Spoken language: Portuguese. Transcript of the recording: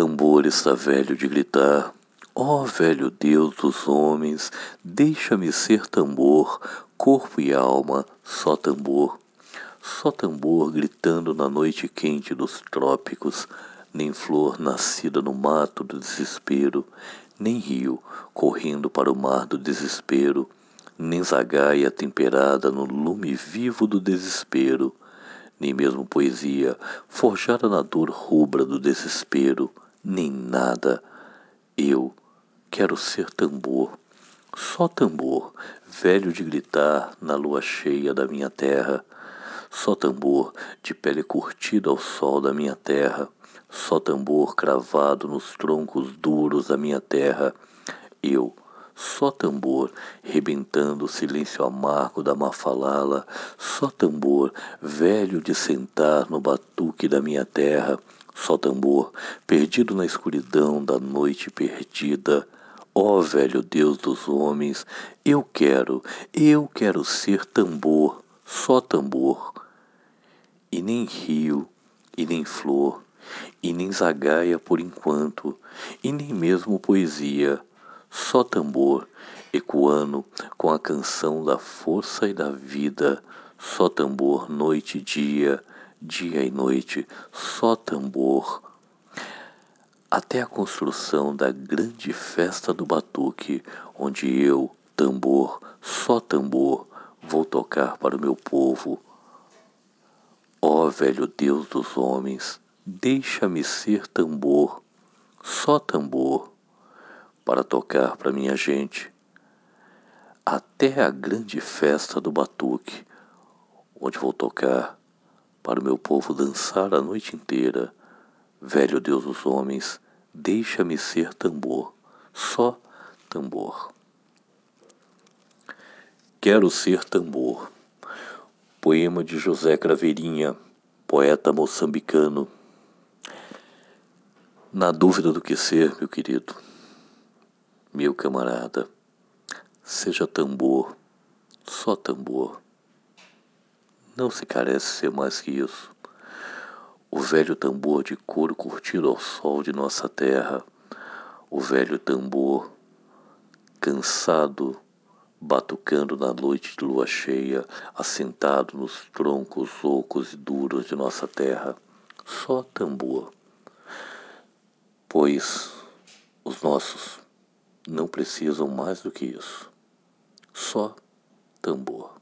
tambor está velho de gritar. Ó oh, velho Deus dos homens, deixa-me ser tambor, corpo e alma, só tambor. Só tambor gritando na noite quente dos trópicos, nem flor nascida no mato do desespero, nem rio correndo para o mar do desespero, nem zagaia temperada no lume vivo do desespero, nem mesmo poesia forjada na dor rubra do desespero, nem nada. Eu quero ser tambor, só tambor, velho de gritar na lua cheia da minha terra, só tambor de pele curtida ao sol da minha terra, só tambor cravado nos troncos duros da minha terra, eu só tambor, rebentando o silêncio amargo da mafalala, só tambor, velho de sentar no batuque da minha terra, só tambor, perdido na escuridão da noite perdida. Ó oh, velho Deus dos homens, eu quero, eu quero ser tambor, só tambor. E nem rio, e nem flor, e nem zagaia por enquanto, e nem mesmo poesia só tambor, ecoando com a canção da força e da vida, só tambor noite e dia, dia e noite, só tambor. Até a construção da grande festa do batuque, onde eu, tambor, só tambor, vou tocar para o meu povo. Ó velho Deus dos homens, deixa-me ser tambor, só tambor para tocar para minha gente, até a grande festa do batuque, onde vou tocar para o meu povo dançar a noite inteira. Velho Deus dos homens, deixa-me ser tambor, só tambor. Quero ser tambor. Poema de José Craveirinha, poeta moçambicano. Na dúvida do que ser, meu querido, meu camarada, seja tambor, só tambor. Não se carece ser mais que isso. O velho tambor de couro curtido ao sol de nossa terra, o velho tambor cansado, batucando na noite de lua cheia, assentado nos troncos ocos e duros de nossa terra, só tambor. Pois os nossos não precisam mais do que isso. Só tambor.